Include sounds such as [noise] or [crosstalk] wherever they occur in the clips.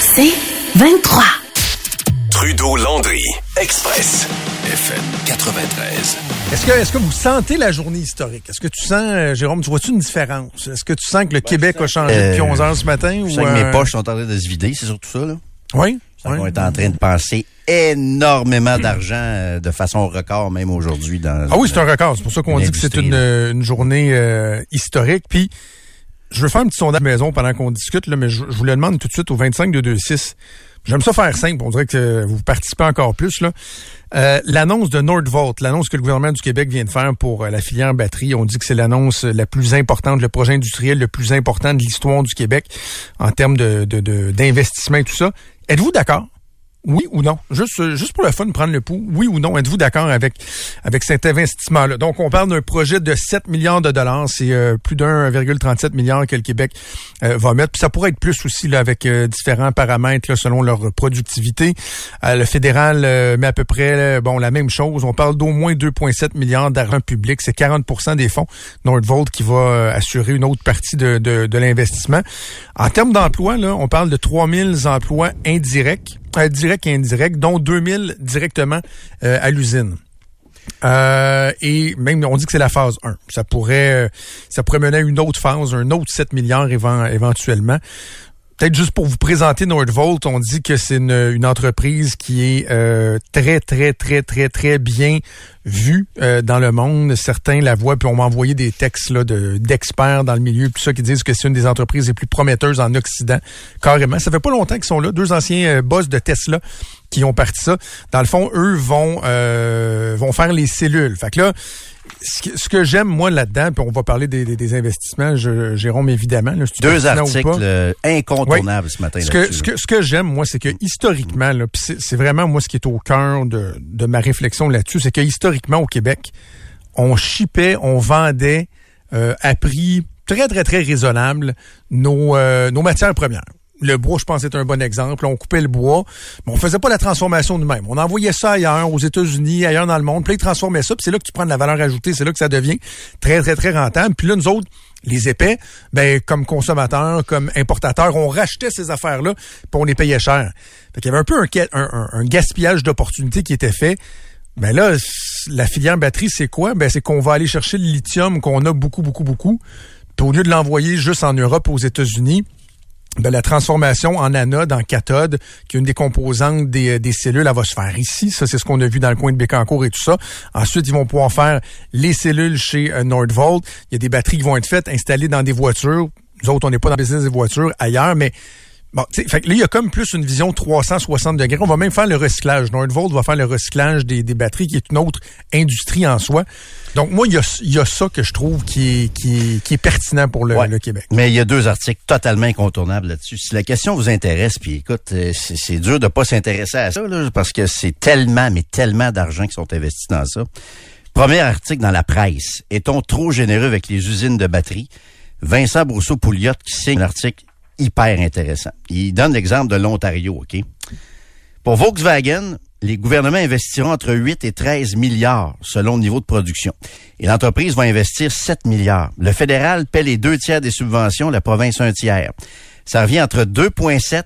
C'est 23. Trudeau-Landry, Express, FM 93. Est-ce que, est-ce que vous sentez la journée historique? Est-ce que tu sens, euh, Jérôme, tu vois-tu une différence? Est-ce que tu sens que le Québec a changé Euh, depuis 11 heures ce matin? Je ou, sens que euh, mes poches sont en train de se vider, c'est surtout ça, là. Oui? Qu'on est en train de penser énormément d'argent euh, de façon record, même aujourd'hui. dans Ah oui, c'est un record. C'est pour ça qu'on dit que c'est une, euh, journée euh, historique. Puis, je veux faire un petit sondage maison pendant qu'on discute, là, mais je, vous le demande tout de suite au 25 de 26. J'aime ça faire simple. On dirait que vous participez encore plus. là. Euh, l'annonce de Nordvolt, l'annonce que le gouvernement du Québec vient de faire pour euh, la filière batterie, on dit que c'est l'annonce la plus importante, le projet industriel le plus important de l'histoire du Québec en termes de, de, de- d'investissement et tout ça. Êtes-vous d'accord? Oui ou non? Juste, euh, juste pour le fun, prendre le pouls. Oui ou non? Êtes-vous d'accord avec, avec cet investissement-là? Donc, on parle d'un projet de 7 milliards de dollars. C'est euh, plus d'1,37 milliard que le Québec euh, va mettre. Puis ça pourrait être plus aussi là, avec différents paramètres selon leur productivité. Le fédéral met à peu près bon la même chose. On parle d'au moins 2,7 milliards d'argent public. C'est 40% des fonds Nordvolt qui va assurer une autre partie de, de, l'investissement. En termes d'emplois, là, on parle de 3000 emplois indirects, euh, directs et indirects, dont 2000 directement euh, à l'usine. Euh, et même on dit que c'est la phase 1. Ça pourrait euh, ça pourrait mener à une autre phase, un autre 7 milliards éven- éventuellement. Peut-être juste pour vous présenter Nordvolt, on dit que c'est une, une entreprise qui est euh, très, très, très, très, très bien vue euh, dans le monde. Certains la voient, puis on m'a envoyé des textes là, de, d'experts dans le milieu, puis ça qui disent que c'est une des entreprises les plus prometteuses en Occident, carrément. Ça fait pas longtemps qu'ils sont là, deux anciens euh, boss de Tesla qui ont parti ça. Dans le fond, eux vont euh, vont faire les cellules. Fait que là, ce que, j'aime moi là-dedans, puis on va parler des, des, des investissements, je, Jérôme évidemment. Là, si Deux articles euh, incontournables ce matin. Ce que, ce que, ce que j'aime, moi, c'est que historiquement, là, pis c'est c'est vraiment moi ce qui est au cœur de, de ma réflexion là-dessus, c'est que historiquement au Québec, on chipait, on vendait euh, à prix très, très, très raisonnable nos, euh, nos matières premières. Le bois, je pense, est un bon exemple. On coupait le bois, mais on faisait pas la transformation nous-mêmes. On envoyait ça ailleurs, aux États-Unis, ailleurs dans le monde, puis ils transformaient ça, puis c'est là que tu prends de la valeur ajoutée, c'est là que ça devient très, très, très rentable. Puis là, nous autres, les épais, ben, comme consommateurs, comme importateurs, on rachetait ces affaires-là, puis on les payait cher. Fait qu'il y avait un peu un, un- un- gaspillage d'opportunités qui était fait. Ben là, la filière batterie, c'est quoi? Ben, c'est qu'on va aller chercher le lithium qu'on a beaucoup, beaucoup, beaucoup. Puis au lieu de l'envoyer juste en Europe, aux États-Unis, ben, la transformation en anode, en cathode, qui est une des composantes des, des cellules, elle va se faire ici. Ça, c'est ce qu'on a vu dans le coin de Bécancourt et tout ça. Ensuite, ils vont pouvoir faire les cellules chez euh, Nordvolt. Il y a des batteries qui vont être faites, installées dans des voitures. Nous autres, on n'est pas dans le business des voitures ailleurs, mais Bon, tu sais, fait que là, il y a comme plus une vision 360 degrés. On va même faire le recyclage. Nordvolt va faire le recyclage des, des batteries, qui est une autre industrie en soi. Donc, moi, il y a, il y a ça que je trouve qui est, qui est, qui est pertinent pour le, Ouais. le Québec. Mais il y a deux articles totalement incontournables là-dessus. Si la question vous intéresse, puis écoute, euh, c'est dur de pas s'intéresser à ça, là, parce que c'est tellement, mais tellement d'argent qui sont investis dans ça. Premier article dans la presse. Est-on trop généreux avec les usines de batterie? Vincent Brousseau-Pouliot qui signe un article hyper intéressant. Il donne l'exemple de l'Ontario, OK? Pour Volkswagen, les gouvernements investiront entre 8 et 13 milliards selon le niveau de production. Et l'entreprise va investir 7 milliards. Le fédéral paie les deux tiers des subventions, la province un tiers. Ça revient entre 2,7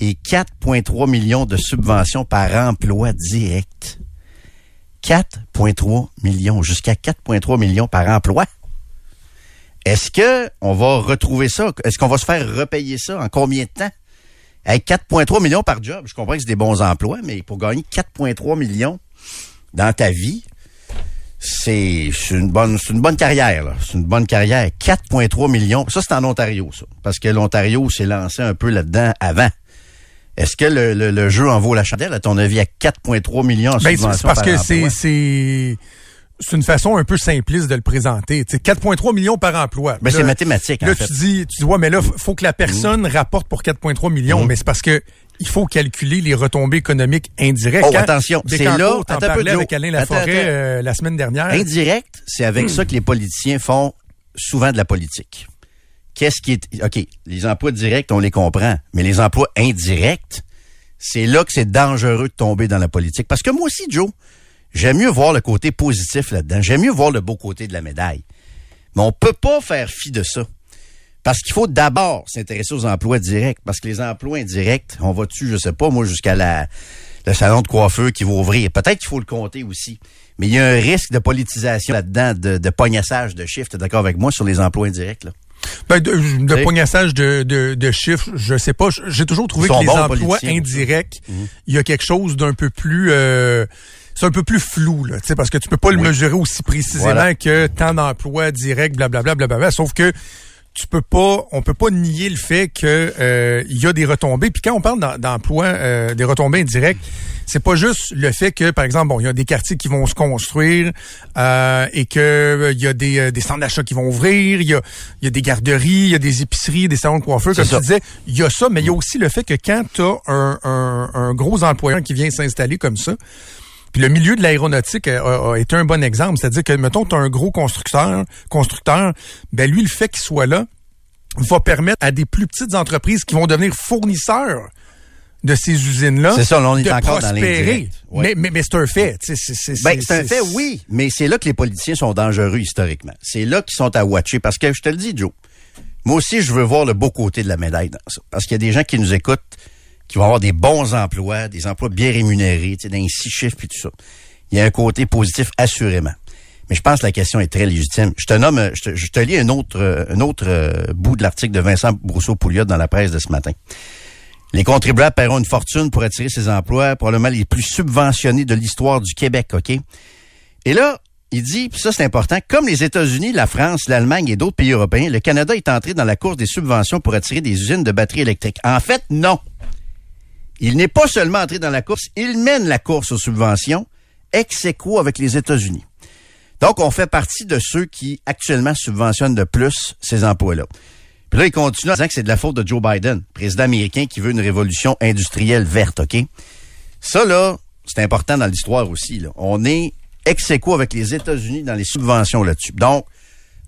et 4,3 millions de subventions par emploi direct. 4,3 millions, jusqu'à 4,3 millions par emploi. Est-ce que on va retrouver ça? Est-ce qu'on va se faire repayer ça en combien de temps? Avec 4,3 millions par job, je comprends que c'est des bons emplois, mais pour gagner 4,3 millions dans ta vie, c'est une bonne c'est une bonne carrière là. C'est une bonne carrière. 4,3 millions. Ça c'est en Ontario ça, parce que l'Ontario s'est lancé un peu là-dedans avant. Est-ce que le, le- le jeu en vaut la chandelle? À ton avis à 4,3 millions en Ben, c'est parce par que c'est c'est une façon un peu simpliste de le présenter. 4,3 millions par emploi. Mais c'est mathématique, Là, en fait. tu dis, tu dis, ouais, mais là, faut que la personne rapporte pour 4,3 millions. Mhm. Mais c'est parce que il faut calculer les retombées économiques indirectes. Oh, attention, c'est là- t'en attends un peu, avec Alain Attends, Laforêt attends. euh, la semaine dernière. Indirect, c'est avec ça que les politiciens font souvent de la politique. Qu'est-ce qui est... OK, les emplois directs, on les comprend, mais les emplois indirects, c'est là que c'est dangereux de tomber dans la politique. Parce que moi aussi, Joe, j'aime mieux voir le côté positif là-dedans. J'aime mieux voir le beau côté de la médaille. Mais on peut pas faire fi de ça. Parce qu'il faut d'abord s'intéresser aux emplois directs. Parce que les emplois indirects, on va dessus, je sais pas, moi, jusqu'à la, le salon de coiffeur qui va ouvrir? Peut-être qu'il faut le compter aussi. Mais il y a un risque de politisation là-dedans, de, de pognassage de chiffres. T'es d'accord avec moi sur les emplois indirects, là? Ben, de, pognassage de, de, de chiffres, je sais pas. J'ai toujours trouvé que les emplois politiciens. Mhm. indirects, il y a quelque chose d'un peu plus... euh, c'est un peu plus flou, là, tu sais, parce que tu peux pas le Oui. mesurer aussi précisément Voilà. que tant d'emplois directs, blablabla, blablabla, sauf que tu peux pas, on peut pas nier le fait que euh, il y a des retombées. Puis quand on parle d'em- d'emplois, euh, des retombées indirectes, c'est pas juste le fait que, par exemple, bon, il y a des quartiers qui vont se construire euh, et que euh, il y a des, euh, des centres d'achat qui vont ouvrir, il y a, y a des garderies, il y a des épiceries, des salons de coiffeur, comme ça. tu disais, il y a ça, mais il y a aussi le fait que quand tu as un, un, un gros employeur qui vient s'installer comme ça, puis le milieu de l'aéronautique a, a- a été un bon exemple. C'est-à-dire que, mettons, tu as un gros constructeur, constructeur, ben lui, le fait qu'il soit là va permettre à des plus petites entreprises qui vont devenir fournisseurs de ces usines-là C'est ça, là, on est encore dans. Mais, mais, mais c'est un fait. C'est Ben, c'est- c'est un fait, oui, mais c'est là que les politiciens sont dangereux historiquement. C'est là qu'ils sont à watcher. Parce que je te le dis, Joe, moi aussi, je veux voir le beau côté de la médaille dans ça. Parce qu'il y a des gens qui nous écoutent, qui vont avoir des bons emplois, des emplois bien rémunérés, tu sais, dans les six chiffres puis tout ça. Il y a un côté positif, assurément. Mais je pense que la question est très légitime. Je te nomme, je te, lis un autre, un autre euh, bout de l'article de Vincent Brousseau-Pouliot dans la presse de ce matin. Les contribuables paieront une fortune pour attirer ces emplois, probablement les plus subventionnés de l'histoire du Québec, OK? Et là, il dit, puis ça c'est important, comme les États-Unis, la France, l'Allemagne et d'autres pays européens, le Canada est entré dans la course des subventions pour attirer des usines de batteries électriques. En fait, non. Il n'est pas seulement entré dans la course, il mène la course aux subventions ex aequo avec les États-Unis. Donc, on fait partie de ceux qui actuellement subventionnent le plus ces emplois-là. Puis là, il continue en disant que c'est de la faute de Joe Biden, président américain qui veut une révolution industrielle verte, OK? Ça, là, c'est important dans l'histoire aussi. On est ex aequo avec les États-Unis dans les subventions là-dessus. Donc,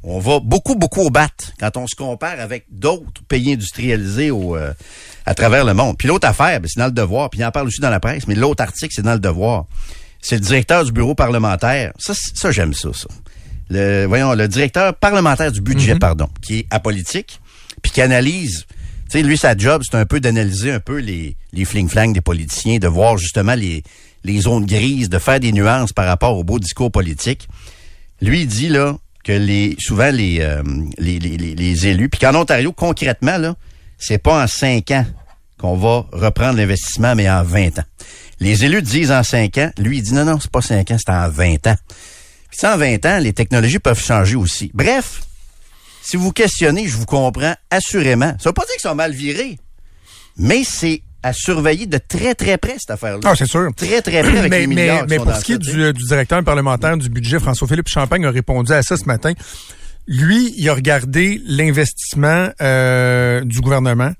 on va beaucoup, beaucoup au bat quand on se compare avec d'autres pays industrialisés au, euh, à travers le monde. Puis l'autre affaire, ben, c'est dans le devoir, puis il en parle aussi dans la presse, mais l'autre article, c'est dans le devoir. C'est le directeur du bureau parlementaire. Ça, ça j'aime ça, ça. Le, voyons, le directeur parlementaire du budget, pardon, qui est apolitique, puis qui analyse. Tu sais, lui, sa job, c'est un peu d'analyser un peu les, les fling-flang des politiciens, de voir justement les, les zones grises, de faire des nuances par rapport au beau discours politique. Lui, il dit là souvent les, euh, les, les, les- les élus, puis qu'en Ontario, concrètement, là, c'est pas en cinq ans qu'on va reprendre l'investissement, mais en 20 ans. Les élus disent en cinq ans. Lui, il dit non, non, c'est pas cinq ans, c'est en 20 ans. Puis en 20 ans, les technologies peuvent changer aussi. Bref, si vous questionnez, je vous comprends assurément. Ça veut pas dire qu'ils sont mal virés, mais c'est à surveiller de très, très près, cette affaire-là. Ah, c'est sûr. Très, très près avec mais, les mais, milliards qui mais sont pour ce qui est du, du directeur parlementaire du budget, François-Philippe Champagne a répondu à ça ce matin. Lui, il a regardé l'investissement euh, du gouvernement,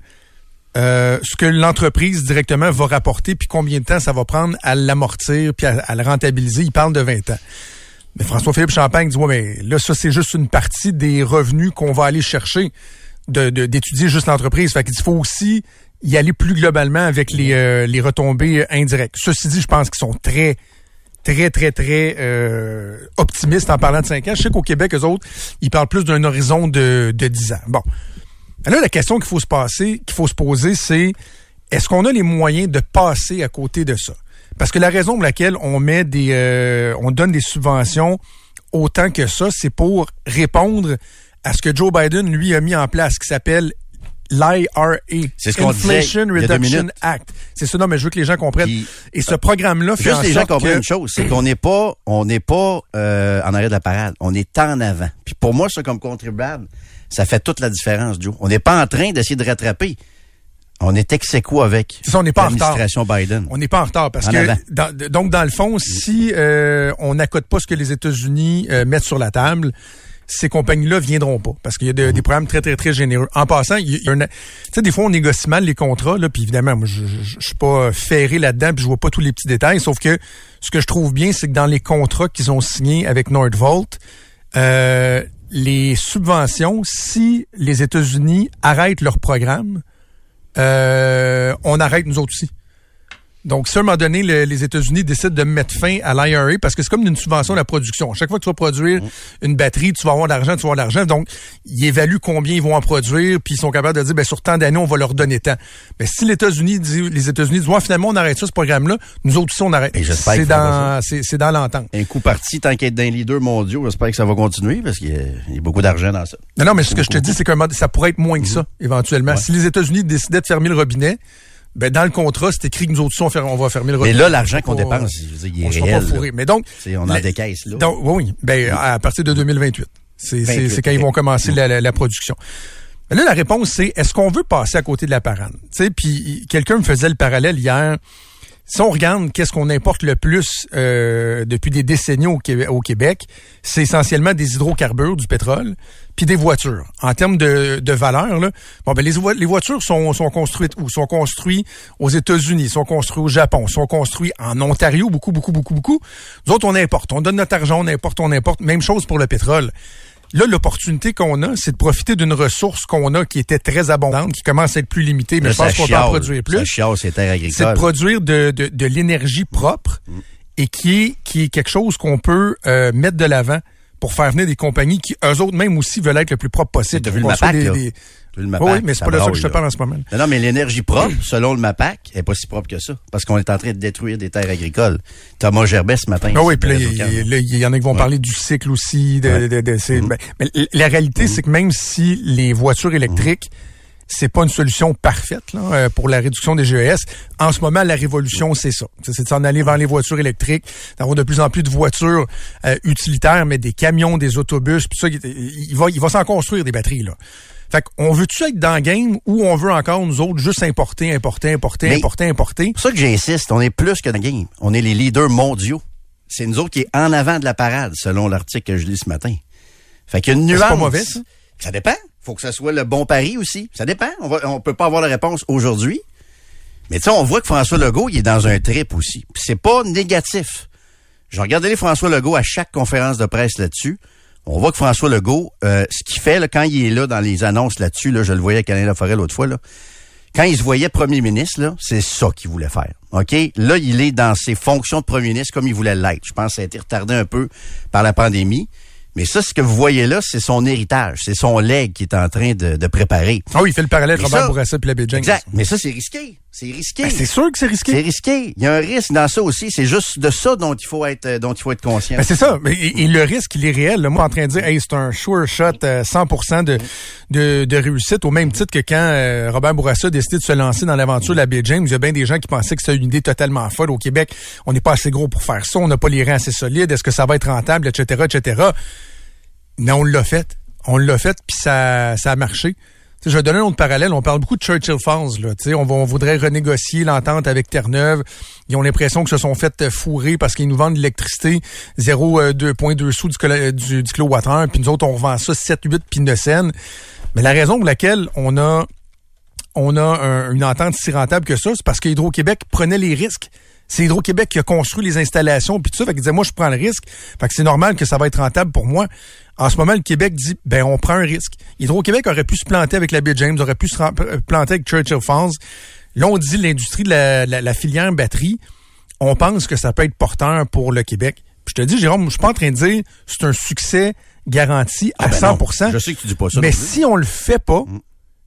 euh, ce que l'entreprise directement va rapporter, puis combien de temps ça va prendre à l'amortir, puis à, à le rentabiliser. Il parle de 20 ans. Mais François-Philippe Champagne dit, ouais, mais là, ça, c'est juste une partie des revenus qu'on va aller chercher de- de- d'étudier juste l'entreprise. Fait qu'il faut aussi y aller plus globalement avec les, euh, les retombées indirectes. Ceci dit, je pense qu'ils sont très, très, très, très euh, optimistes en parlant de 5 ans. Je sais qu'au Québec, eux autres, ils parlent plus d'un horizon de, de 10 ans. Bon. Là, la question qu'il faut se passer, qu'il faut se poser, c'est est-ce qu'on a les moyens de passer à côté de ça? Parce que la raison pour laquelle on met des euh, on donne des subventions autant que ça, c'est pour répondre à ce que Joe Biden, lui, a mis en place, qui s'appelle l'IRA. C'est ce qu'on disait Inflation Reduction minutes. Act. C'est ça, non, mais je veux que les gens comprennent. Puis- Et ce programme-là fait en Juste les gens comprennent que- une chose, c'est qu'on n'est pas, on n'est pas euh, en arrière de la parade, on est en avant. Puis pour moi, ça comme contribuable, ça fait toute la différence, Joe. On n'est pas en train d'essayer de rattraper. On est ex avec ça, on n'est pas en retard. l'administration Biden. On n'est pas en retard parce En que dans- donc dans le fond, si euh, on n'accote pas ce que les États-Unis euh, mettent sur la table, ces compagnies-là viendront pas parce qu'il y a de- des programmes très très très généreux. En passant, il y a- tu sais des fois on négocie mal les contrats là, puis évidemment moi je suis pas ferré là-dedans, puis je vois pas tous les petits détails. Sauf que ce que je trouve bien, c'est que dans les contrats qu'ils ont signés avec Nordvolt, euh, les subventions, si les États-Unis arrêtent leur programme, euh, on arrête nous autres aussi. Donc, si à un moment donné, le- les États-Unis décident de mettre fin à l'IRA, parce que c'est comme une subvention de la production. Chaque fois que tu vas produire une batterie, tu vas avoir de l'argent, tu vas avoir de l'argent. Donc, ils évaluent combien ils vont en produire, puis ils sont capables de dire, ben, sur tant d'années, on va leur donner tant. Mais si les États-Unis disent, les États-Unis disent, ouais, finalement, on arrête ça, ce programme-là, nous autres aussi, on arrête. Et j'espère C'est dans, c'est, c'est dans l'entente. Un coup parti, tant qu'être dans les leaders mondiaux, j'espère que ça va continuer parce qu'il y a, il y a beaucoup d'argent dans ça. Non, non, mais ce que je te dis, c'est que ça pourrait être moins que Mhm. ça, éventuellement. Si les États-Unis décidaient de fermer le robinet, ben, dans le contrat, c'est écrit que nous autres on, on va fermer le Mais robinet. là, l'argent On qu'on dépense, je veux dire, il est on réel. pas fourré. Mais donc, C'est- on en le- décaisse, là. Donc, oui, ben, à partir de 2028. C'est, c'est, 28, c'est quand ils vont commencer la, la- la production. Mais là, la réponse, c'est est-ce qu'on veut passer à côté de la parade? Tu sais, puis quelqu'un me faisait le parallèle hier. Si on regarde qu'est-ce qu'on importe le plus euh, depuis des décennies au, Québec- c'est essentiellement des hydrocarbures, du pétrole, puis des voitures. En termes de, de valeur, là, bon ben les, vo- les voitures sont, sont construites où? Sont construites aux États-Unis, sont construites au Japon, sont construites en Ontario, beaucoup, beaucoup, beaucoup, beaucoup. Nous autres, on importe, on donne notre argent, on importe, on importe. Même chose pour le pétrole. Là, l'opportunité qu'on a, c'est de profiter d'une ressource qu'on a qui était très abondante, qui commence à être plus limitée, mais je pense qu'on peut en produire plus. C'est de produire de, de, de l'énergie propre et qui est, qui est quelque chose qu'on peut euh, mettre de l'avant pour faire venir des compagnies qui, eux autres même aussi, veulent être le plus propre possible. Vu le MAPAC, des- le Oui, mais c'est pas de ça que je te parle en ce moment. Non, non, mais l'énergie propre, selon le MAPAC, est pas si propre que ça. Parce qu'on est en train de détruire des terres agricoles. Thomas Gerbet ce matin. Ah oui, puis il y, en a qui vont parler du cycle aussi. De, Ouais. De- de- c'est- ben, mais la réalité, c'est que même si les voitures électriques, c'est pas une solution parfaite là, euh, pour la réduction des GES, en ce moment, la révolution, c'est ça. C'est de s'en aller vers les voitures électriques, d'avoir de plus en plus de voitures euh, utilitaires, mais des camions, des autobus, puis ça, il va, il va s'en construire des batteries. là. Fait qu'on veut-tu être dans le game ou on veut encore, nous autres, juste importer, importer, importer, Mais- importer, importer? C'est pour ça que j'insiste, on est plus que dans le game. On est les leaders mondiaux. C'est nous autres qui est en avant de la parade, selon l'article que je lis ce matin. Fait qu'il y a une C'est nuance. pas mauvais, ça? Ça dépend. Faut que ça soit le bon pari aussi. Ça dépend. On, va, on peut pas avoir la réponse aujourd'hui. Mais tu sais, on voit que François Legault, il est dans un trip aussi. Puis c'est pas négatif. Je regardais les François Legault à chaque conférence de presse là-dessus. On voit que François Legault, euh, ce qu'il fait là, quand il est là dans les annonces là-dessus, là, je le voyais avec Alain Laforêt l'autre fois, là, quand il se voyait premier ministre, c'est ça qu'il voulait faire. OK? Là, il est dans ses fonctions de premier ministre comme il voulait l'être. Je pense que ça a été retardé un peu par la pandémie. Mais ça, ce que vous voyez là, c'est son héritage. C'est son leg qui est en train de, de préparer. Ah oui, il fait le parallèle Robert Bourassa puis la James. Exact. Mais ça, c'est risqué. C'est risqué. Ben, c'est sûr que c'est risqué. C'est risqué. Il y a un risque dans ça aussi. C'est juste de ça dont il faut être, euh, dont il faut être conscient. Ben, c'est ça. Mais, et, et le risque, il est réel. Là. Moi, en train de dire, hey, c'est un sure shot, euh, 100% de, de, de réussite, au même titre que quand euh, Robert Bourassa a décidé de se lancer dans l'aventure de la Baie James, il y a bien des gens qui pensaient que c'était une idée totalement folle. Au Québec, on n'est pas assez gros pour faire ça, on n'a pas les reins assez solides, est-ce que ça va être rentable, etc., etc. Mais on l'a fait. On l'a fait, puis ça, ça a marché. Je vais donner un autre parallèle. On parle beaucoup de Churchill Falls. Là. On, on voudrait renégocier l'entente avec Terre-Neuve. Ils ont l'impression que se sont fait euh, fourrer parce qu'ils nous vendent de l'électricité 0,2 sous du, colo- du, du. Puis nous autres, on revend ça 7, 8 puis 9 cents. Mais la raison pour laquelle on a on a un- une entente si rentable que ça, c'est parce que Hydro-Québec prenait les risques. C'est Hydro-Québec qui a construit les installations, puis tout ça. Fait qu'il disait, moi, je prends le risque. Fait que c'est normal que ça va être rentable pour moi. En ce moment, le Québec dit, ben, on prend un risque. Hydro-Québec aurait pu se planter avec la baie James, aurait pu se euh, planter avec Churchill Falls. Là, on dit l'industrie de la, la- la filière batterie. On pense que ça peut être porteur pour le Québec. Puis je te dis, Jérôme, je suis pas en train de dire c'est un succès garanti à Ah ben non. 100%. Je sais que tu dis pas ça. Mais si on le fait pas,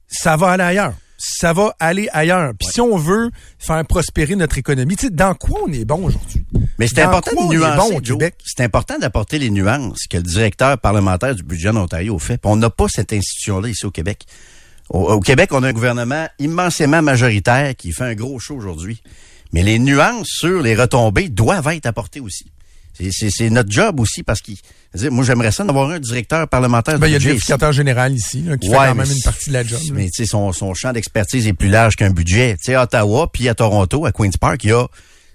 ça va aller ailleurs. Ça va aller ailleurs. Puis si on veut faire prospérer notre économie, tu sais, dans quoi on est bon aujourd'hui? Mais c'est important de nuancer, bon? C'est important d'apporter les nuances que le directeur parlementaire du budget en Ontario fait. Puis on n'a pas cette institution-là ici au Québec. Au, au Québec, on a un gouvernement immensément majoritaire qui fait un gros show aujourd'hui. Mais les nuances sur les retombées doivent être apportées aussi. C'est notre job aussi parce que moi j'aimerais ça d'avoir un directeur parlementaire. Ben, il y a le vérificateur général ici là, qui fait quand même une partie de la job. Mais tu sais son, son champ d'expertise est plus large qu'un budget. Tu sais à Ottawa puis à Toronto à Queens Park il y a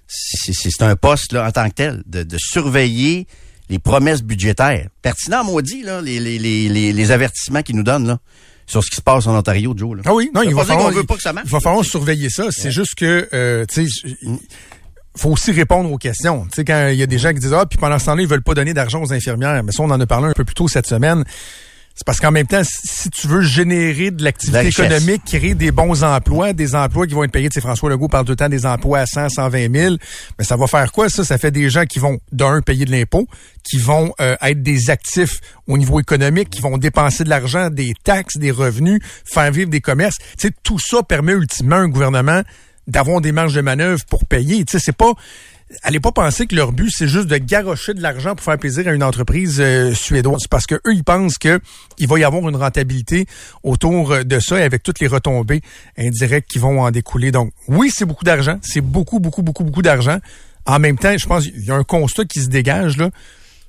c'est un poste là en tant que tel de, de surveiller les promesses budgétaires. Pertinent maudit là les les les les, avertissements qu'ils nous donnent là sur ce qui se passe en Ontario, Joe. Là. Ah oui, non, il va, falloir, veut pas que ça marche. il va falloir surveiller ça. C'est juste que, euh, tu sais, faut aussi répondre aux questions. Tu sais, quand il y a des gens qui disent, ah, puis pendant ce temps-là, ils veulent pas donner d'argent aux infirmières. Mais ça, on en a parlé un peu plus tôt cette semaine. C'est parce qu'en même temps, si tu veux générer de l'activité économique, créer des bons emplois, des emplois qui vont être payés, tu sais, François Legault parle tout le temps des emplois à 100, 120 000, mais ça va faire quoi, ça? Ça fait des gens qui vont, d'un, payer de l'impôt, qui vont euh, être des actifs au niveau économique, qui vont dépenser de l'argent, des taxes, des revenus, faire vivre des commerces. Tu sais, tout ça permet ultimement un gouvernement d'avoir des marges de manœuvre pour payer. Tu sais, c'est pas allez pas penser que leur but c'est juste de garrocher de l'argent pour faire plaisir à une entreprise euh, suédoise parce que eux ils pensent que il va y avoir une rentabilité autour de ça et avec toutes les retombées indirectes qui vont en découler. Donc oui, c'est beaucoup d'argent, c'est beaucoup beaucoup beaucoup beaucoup d'argent. En même temps, je pense qu'il y a un constat qui se dégage là.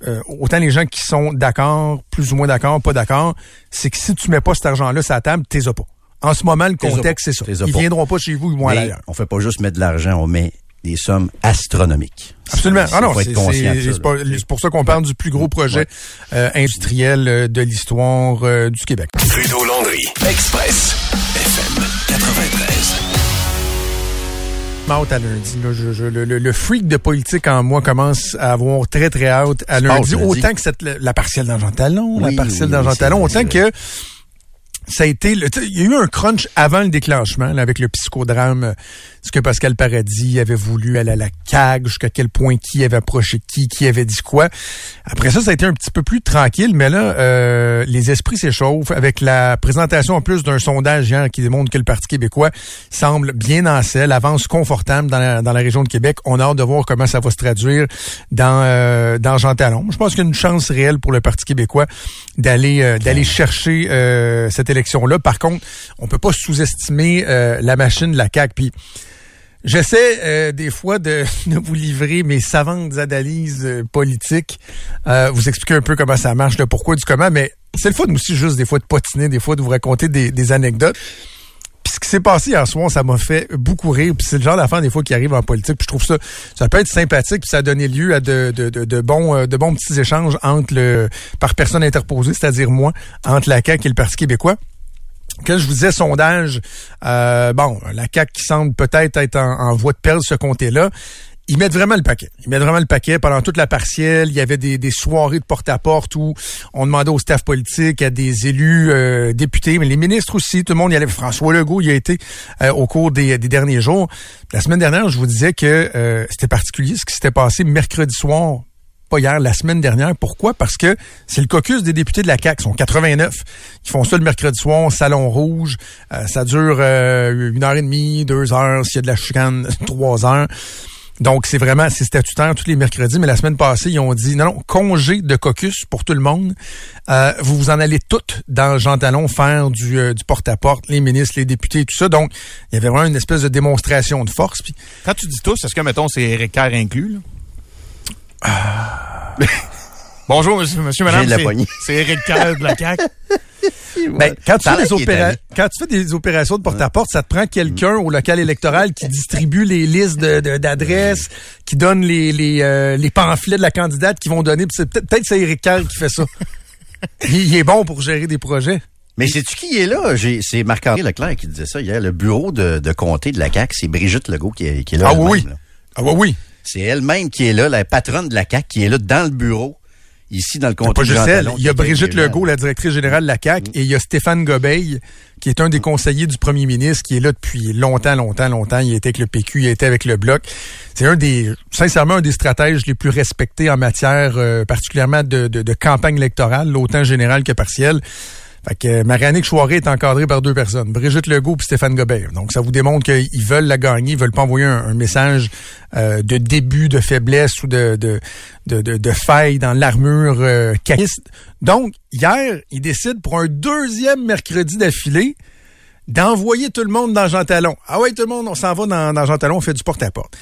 Euh, autant les gens qui sont d'accord, plus ou moins d'accord, pas d'accord, c'est que si tu mets pas cet argent-là sur la table, t'es pas. En ce moment, le contexte, c'est ça. Ils viendront pas chez vous, ils vont aller ailleurs. On fait pas juste mettre de l'argent, on met des sommes astronomiques. Absolument. Ah non, c'est pour ça qu'on parle du plus gros projet euh, industriel euh, de l'histoire euh, du Québec. Trudeau Landry, Express, FM 93. Hâte à lundi. le, freak de politique en moi commence à avoir très, très hâte à lundi. Autant que cette, la partielle d'Argent Talon, la partielle d'Argent Talon, autant que ça a été, il y a eu un crunch avant le déclenchement avec le psychodrame ce que Pascal Paradis avait voulu aller à la CAG, jusqu'à quel point qui avait approché qui, qui avait dit quoi. Après ça, ça a été un petit peu plus tranquille, mais là, euh, les esprits s'échauffent avec la présentation en plus d'un sondage hier qui démontre que le Parti québécois semble bien en selle, avance confortable dans la, dans la région de Québec. On a hâte de voir comment ça va se traduire dans, euh, dans Jean Talon. Je pense qu'il y a une chance réelle pour le Parti québécois d'aller euh, d'aller chercher euh, cette Par contre, on peut pas sous-estimer la machine de la CAG. Puis J'essaie euh, des fois [laughs] de, vous livrer mes savantes analyses euh, politiques, euh, vous expliquer un peu comment ça marche, le pourquoi du comment, mais c'est le fun aussi juste des fois de potiner, des fois de vous raconter des, anecdotes. Puis ce qui s'est passé hier soir, ça m'a fait beaucoup rire. Puis c'est le genre d'affaire des fois qui arrive en politique. Puis je trouve ça, ça peut être sympathique. Puis ça a donné lieu à de, bons, de bons petits échanges entre par personne interposée, c'est-à-dire moi, entre la CAQ et le Parti québécois. Quand je vous disais sondage, euh, bon, la CAQ qui semble peut-être être en, voie de perdre ce comté-là, ils mettent vraiment le paquet. Ils mettent vraiment le paquet. Pendant toute la partielle, il y avait des, soirées de porte-à-porte où on demandait au staff politique, à des élus euh, députés, mais les ministres aussi, tout le monde y allait. François Legault, il a été euh, au cours des, des, derniers jours. La semaine dernière, je vous disais que c'était particulier ce qui s'était passé mercredi soir pas hier, la semaine dernière. Pourquoi? Parce que c'est le caucus des députés de la CAQ. Ils sont 89. Ils font ça le mercredi soir, salon rouge. Euh, ça dure euh, une heure et demie, deux heures. S'il y a de la chicane, [laughs] trois heures. Donc, c'est vraiment, c'est statutaire tous les mercredis. Mais la semaine passée, ils ont dit, non, non, congé de caucus pour tout le monde. Euh, vous vous en allez toutes dans Jean Talon faire du, porte-à-porte, les ministres, les députés, tout ça. Donc, il y avait vraiment une espèce de démonstration de force. Quand tu dis tous, est-ce que, mettons, c'est Eric Kerr inclus? Là? Bonjour, monsieur, monsieur madame. C'est Eric Kerr de la CAQ. [laughs] Ben, quand, tu fais des quand tu fais des opérations de porte-à-porte, ça te prend quelqu'un au local électoral qui distribue les listes d'adresses, qui donne les, les, euh, les pamphlets de la candidate qui vont donner. Peut-être peut c'est Eric Kerr qui fait ça. [laughs] il, est bon pour gérer des projets. Mais sais-tu qui est là? C'est Marc-André Leclerc qui disait ça hier. Le bureau de, de comté de la CAQ, c'est Brigitte Legault qui est, qui est là. Ah oui, oui. Ah oui, oui. C'est elle-même qui est là, la patronne de la CAC, qui est là dans le bureau, ici dans le comté de Jean Il y a Brigitte Legault, la directrice générale de la CAC, mm. et il y a Stéphane Gobeil, qui est un des conseillers du premier ministre, qui est là depuis longtemps, longtemps, longtemps. Il était avec le PQ, il était avec le Bloc. C'est un des, sincèrement, un des stratèges les plus respectés en matière, euh, particulièrement de, de, de campagne électorale, autant générale que partielle. Fait que euh, Marianne Chouaré est encadrée par deux personnes, Brigitte Legault et Stéphane Gobert. Donc, ça vous démontre qu'ils veulent la gagner, ils veulent pas envoyer un, message euh, de début de faiblesse ou de, de, de, faille dans l'armure euh, Donc, hier, ils décident pour un deuxième mercredi d'affilée d'envoyer tout le monde dans Jean Talon. Ah ouais, tout le monde, on s'en va dans, dans Jean Talon, on fait du porte-à-porte.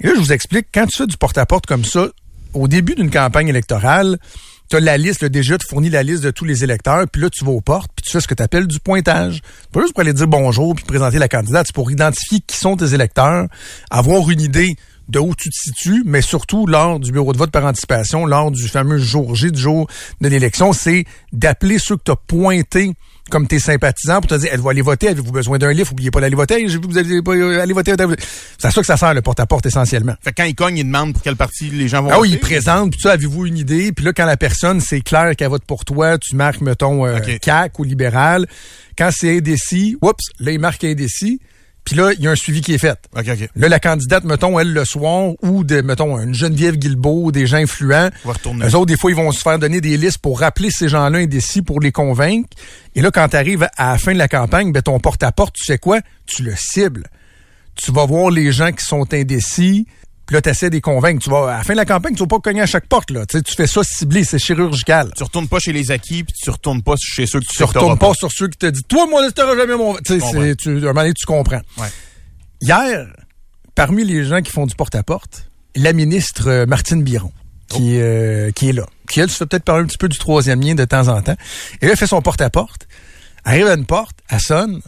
Et là, je vous explique, quand tu fais du porte-à-porte comme ça, au début d'une campagne électorale, tu as la liste, le DG te fournit la liste de tous les électeurs, puis là, tu vas aux portes, puis tu fais ce que tu appelles du pointage. Pas juste pour aller dire bonjour puis présenter la candidate, c'est pour identifier qui sont tes électeurs, avoir une idée de où tu te situes, mais surtout lors du bureau de vote par anticipation, lors du fameux jour J, du jour de l'élection, c'est d'appeler ceux que tu as pointés comme tes sympathisants pour te dire, elle va aller voter, avez-vous besoin d'un livre, oubliez pas d'aller voter, que vous allez pas euh, aller voter. C'est à ça que ça sert le porte-à-porte essentiellement. Fait quand ils cognent, ils demandent pour quelle partie les gens vont ah voter. oui, ils présentent, puis ça, avez-vous une idée? Puis là, quand la personne, c'est clair qu'elle vote pour toi, tu marques, mettons, euh, CAC ou libéral. Quand c'est indécis, oups, là, il marque indécis. Puis là, il y a un suivi qui est fait. Là, la candidate, mettons, elle, le soir, ou de, mettons, une Geneviève Guilbeault, des gens influents. Eux autres, des fois, ils vont se faire donner des listes pour rappeler ces gens-là indécis pour les convaincre. Et là, quand tu arrives à la fin de la campagne, ben, ton porte-à-porte, tu sais quoi? Tu le cibles. Tu vas voir les gens qui sont indécis. Puis là, tu essaies de les convaincre. Tu vas, à la fin de la campagne, tu vas pas cogner à chaque porte. Là. Tu, fais ça ciblé, c'est chirurgical. Tu retournes pas chez les acquis, puis tu retournes pas chez ceux que tu Tu retournes pas, sur ceux qui te disent Toi, moi, tu jamais mon. Tu sais, tu, un moment donné, tu comprends. Ouais. Hier, parmi les gens qui font du porte-à-porte, la ministre euh, Martine Biron, qui, euh, qui est là. Qui, elle, se fait peut-être parler un petit peu du troisième lien de temps en temps. Et là, elle fait son porte-à-porte. Arrive à une porte, elle sonne.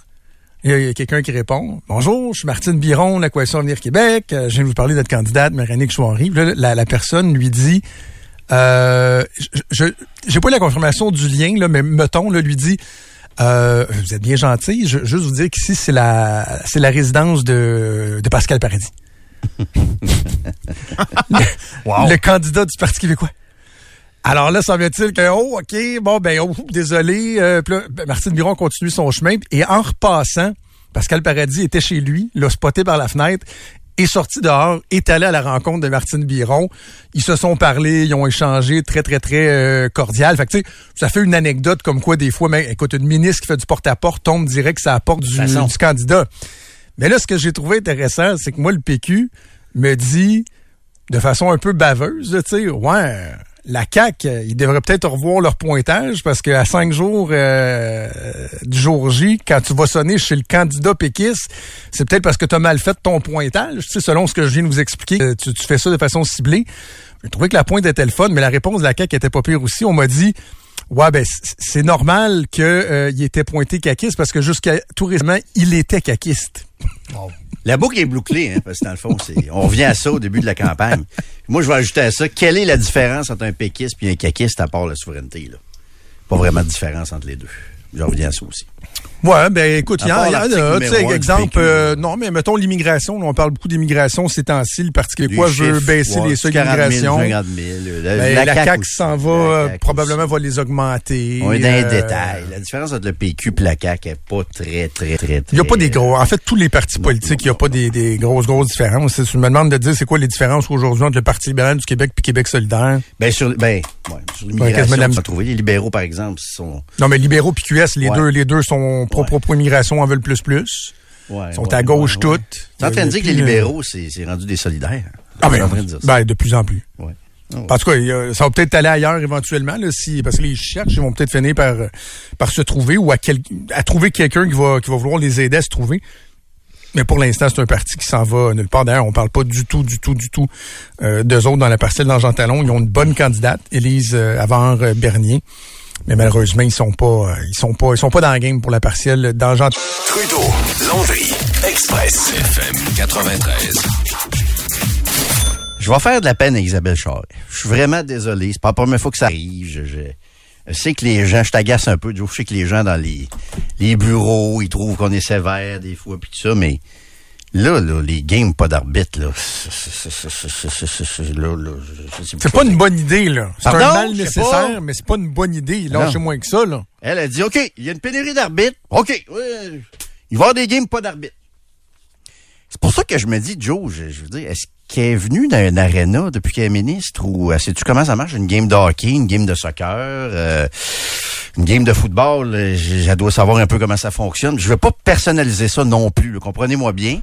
Il y a, quelqu'un qui répond Bonjour, je suis Martine Biron, la Coalition Avenir Québec. Euh, je viens de vous parler de notre candidate, Méranique Chouanry. Là, la, la, personne lui dit euh, Je j'ai pas eu la confirmation du lien, là, mais mettons, là, lui dit euh, vous êtes bien gentil. Je, juste vous dire qu'ici, c'est la, c'est la résidence de, de Pascal Paradis. [laughs] le, candidat du Parti québécois. Alors là, semble-t-il que, oh, OK, bon, ben, oh, désolé. Euh, ben, Martine Biron continue son chemin. Et en repassant, Pascal Paradis était chez lui, l'a spoté par la fenêtre est sorti dehors, est allé à la rencontre de Martine Biron. Ils se sont parlé, ils ont échangé très, très, très euh, cordial. Fait que, ça fait une anecdote comme quoi, des fois, mais, écoute, une ministre qui fait du porte-à-porte tombe direct ça apporte du, du candidat. Mais là, ce que j'ai trouvé intéressant, c'est que moi, le PQ me dit, de façon un peu baveuse, tu sais, ouais la CAC, euh, ils devraient peut-être revoir leur pointage parce qu'à cinq jours euh, du jour J, quand tu vas sonner chez le candidat péquiste, c'est peut-être parce que tu as mal fait ton pointage. Tu sais, selon ce que je viens de vous expliquer, euh, tu, fais ça de façon ciblée. J'ai trouvé que la pointe était le fun, mais la réponse de la CAC était pas pire aussi. On m'a dit Ouais, ben c'est normal qu'il il était pointé caquiste parce que jusqu'à tout récemment, il était caquiste. La boucle est bouclée, hein, parce que dans le fond, on revient à ça au début de la campagne. Moi, je vais ajouter à ça, quelle est la différence entre un péquiste et un caquiste à part la souveraineté? Là? Pas vraiment de différence entre les deux. Je reviens à ça aussi. Ouais, ben écoute, il y a, tu sais, exemple, euh, non, mais mettons l'immigration, on parle beaucoup d'immigration ces temps-ci, le Parti québécois veut baisser les seuils d'immigration. Ben, la, la, CAQ s'en va, euh, probablement va les augmenter. On est dans les euh, détails. La différence entre le PQ et la CAQ est pas très, très, très. Il n'y a pas des gros... En fait, tous les partis politiques, il n'y a pas des, des, grosses, grosses différences. Tu me demandes de dire c'est quoi les différences aujourd'hui entre le Parti libéral du Québec et Québec solidaire. Ben, sur, ben, ouais, sur l'immigration, on. Les libéraux, par exemple, sont... Non, mais libéraux puis QS, les deux, les deux sont pro-immigration en veulent plus plus. Ouais, Ils sont à gauche toutes. Tu es en train de dire que les libéraux, c'est rendu des solidaires. Ah ben, de, ben, de plus en plus. Ouais. En tout cas, ça va peut-être aller ailleurs éventuellement, là, si, parce que les cherchent, ils vont peut-être finir par, par se trouver ou à, quel, à trouver quelqu'un qui va, qui va vouloir les aider à se trouver. Mais pour l'instant, c'est un parti qui s'en va nulle part. D'ailleurs, on parle pas du tout, du tout, du tout euh, d'eux autres dans la parcelle d'Argent Talon. Ils ont une bonne candidate, Élise euh, Avant-Bernier. Mais malheureusement, ils sont pas, euh, ils sont pas, ils sont pas dans la game pour la partielle d'Argent. Trudeau, Landry, Express, FM 93. Je vais faire de la peine à Isabelle Charret. Je suis vraiment désolé. C'est pas la première fois que ça arrive. Je, je, sais que les gens, je t'agace un peu. Je sais que les gens dans les, les bureaux, ils trouvent qu'on est sévère des fois, puis tout ça, mais Là, là, les games pas d'arbitre, là. C'est pas une bonne idée, là. C'est un mal nécessaire, mais c'est pas une bonne idée. Lâchez moins que ça, là. Elle a dit, OK, il y a une pénurie d'arbitres. OK, il va y avoir des games pas d'arbitre. C'est pour ça que je me dis, Joe, je, veux dire, est-ce qu'elle est venue dans un arena depuis qu'elle est ministre ou sais-tu comment ça marche? Une game de hockey, une game de soccer, euh, une game de football, elle doit savoir un peu comment ça fonctionne. Je veux pas personnaliser ça non plus, comprenez-moi bien.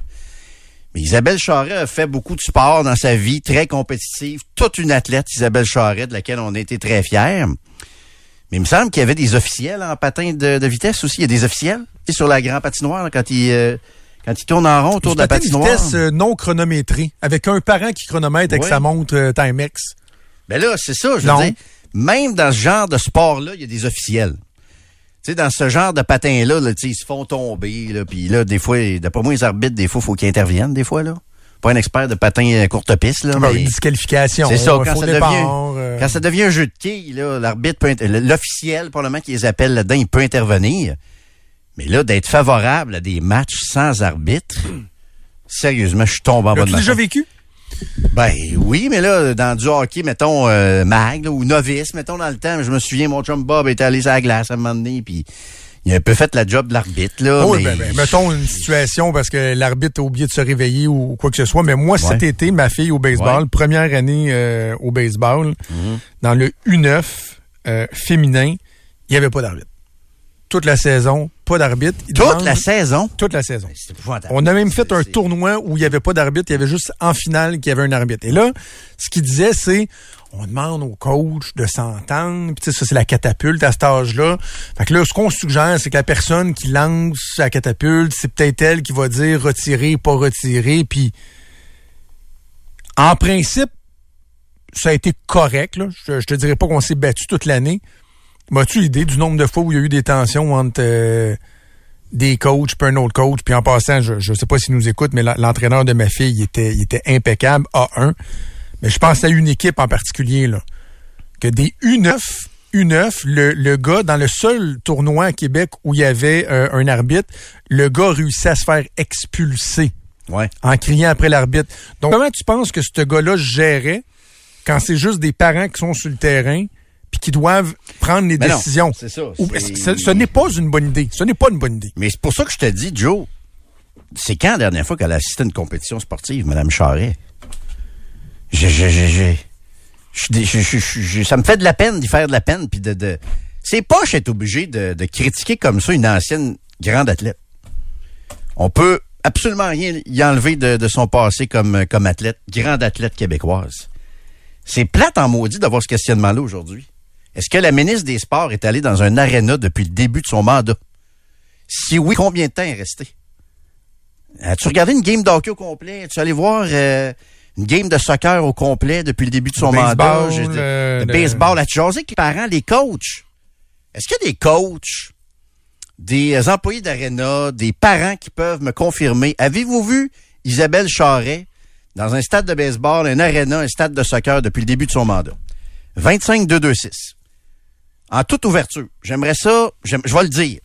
Mais Isabelle Charret a fait beaucoup de sport dans sa vie, très compétitive, toute une athlète, Isabelle Charret, de laquelle on a été très fiers. Mais il me semble qu'il y avait des officiels en patin de, vitesse aussi. Il y a des officiels sur la grande patinoire quand il euh, quand il tourne en rond autour de la patinoire. vitesse euh, non chronométrée, avec un parent qui chronomètre avec sa montre euh, Timex. Ben là, c'est ça, je veux dire. Même dans ce genre de sport-là, il y a des officiels. Tu sais, dans ce genre de patin-là, là, ils se font tomber, là, puis là, des fois, d'après moi, les arbitres, des fois, faut qu'ils interviennent, des fois, là. Pas un expert de patin courte piste, là. Ah, mais... Une disqualification. C'est ça, quand ça, devient, euh. quand ça devient un jeu de quilles, là, l'arbitre peut, l'officiel, probablement, qui les appelle là-dedans, il peut intervenir. Mais là, d'être favorable à des matchs sans arbitre, [clears throat] sérieusement, je tombe en bas de ma déjà vécu? Ben oui, mais là, dans du hockey, mettons euh, mag ou novice, mettons dans le temps, je me souviens, mon chum Bob était allé sur la glace à un moment donné, puis il a un peu fait la job de l'arbitre. là. Oui, ben, ben, mettons une situation parce que l'arbitre a oublié de se réveiller ou quoi que ce soit. Mais moi, cet été, ma fille au baseball, première année euh, au baseball, mhm. dans le U9 euh, féminin, il n'y avait pas d'arbitre toute la saison, pas d'arbitre. Toute la saison? Toute la saison. Ben, On a même fait un tournoi où il n'y avait pas d'arbitre, il y avait juste en finale qu'il y avait un arbitre. Et là, ce qu'il disait, c'est on demande au coach de s'entendre. Puis ça, c'est la catapulte à cet âge-là. Fait que là, ce qu'on suggère, c'est que la personne qui lance la catapulte, c'est peut-être elle qui va dire retirer, pas retirer. Puis en principe, ça a été correct. Là. Je, je te dirais pas qu'on s'est battu toute l'année. M'as-tu idée du nombre de fois où il y a eu des tensions entre euh, des coachs puis un autre coach? Puis en passant, je ne sais pas s'il nous écoute, mais l'entraîneur de ma fille, il était, il était impeccable, A1. Mais je pense à une équipe en particulier, là. Que des U9, U9, le, le gars, dans le seul tournoi à Québec où il y avait euh, un arbitre, le gars réussit à se faire expulser. Ouais. En criant après l'arbitre. Donc, comment tu penses que ce gars-là gérait quand c'est juste des parents qui sont sur le terrain? Puis qui doivent prendre les décisions. C'est ça. ce, n'est pas une bonne idée? Ce n'est pas une bonne idée. Mais c'est pour ça que je te dis, Joe, c'est quand la dernière fois qu'elle a assisté à une compétition sportive, Mme Charret? J'ai, j'ai, j'ai, ça me fait de la peine d'y faire de la peine, puis de, de... C'est pas être obligé de, de critiquer comme ça une ancienne grande athlète. On peut absolument rien y enlever de, de son passé comme, comme athlète, grande athlète québécoise. C'est plate en maudit d'avoir ce questionnement-là aujourd'hui. Est-ce que la ministre des Sports est allée dans un aréna depuis le début de son mandat? Si oui, combien de temps est resté? As-tu regardé une game d'hockey au complet? As-tu allé voir euh, une game de soccer au complet depuis le début de son mandat? Le, baseball. As-tu jasé avec les parents, les coachs? Est-ce qu'il y a des coachs, des employés d'aréna, des parents qui peuvent me confirmer? Avez-vous vu Isabelle Charret dans un stade de baseball, un aréna, un stade de soccer depuis le début de son mandat? 25-226 en toute ouverture, j'aimerais ça, je vais le dire.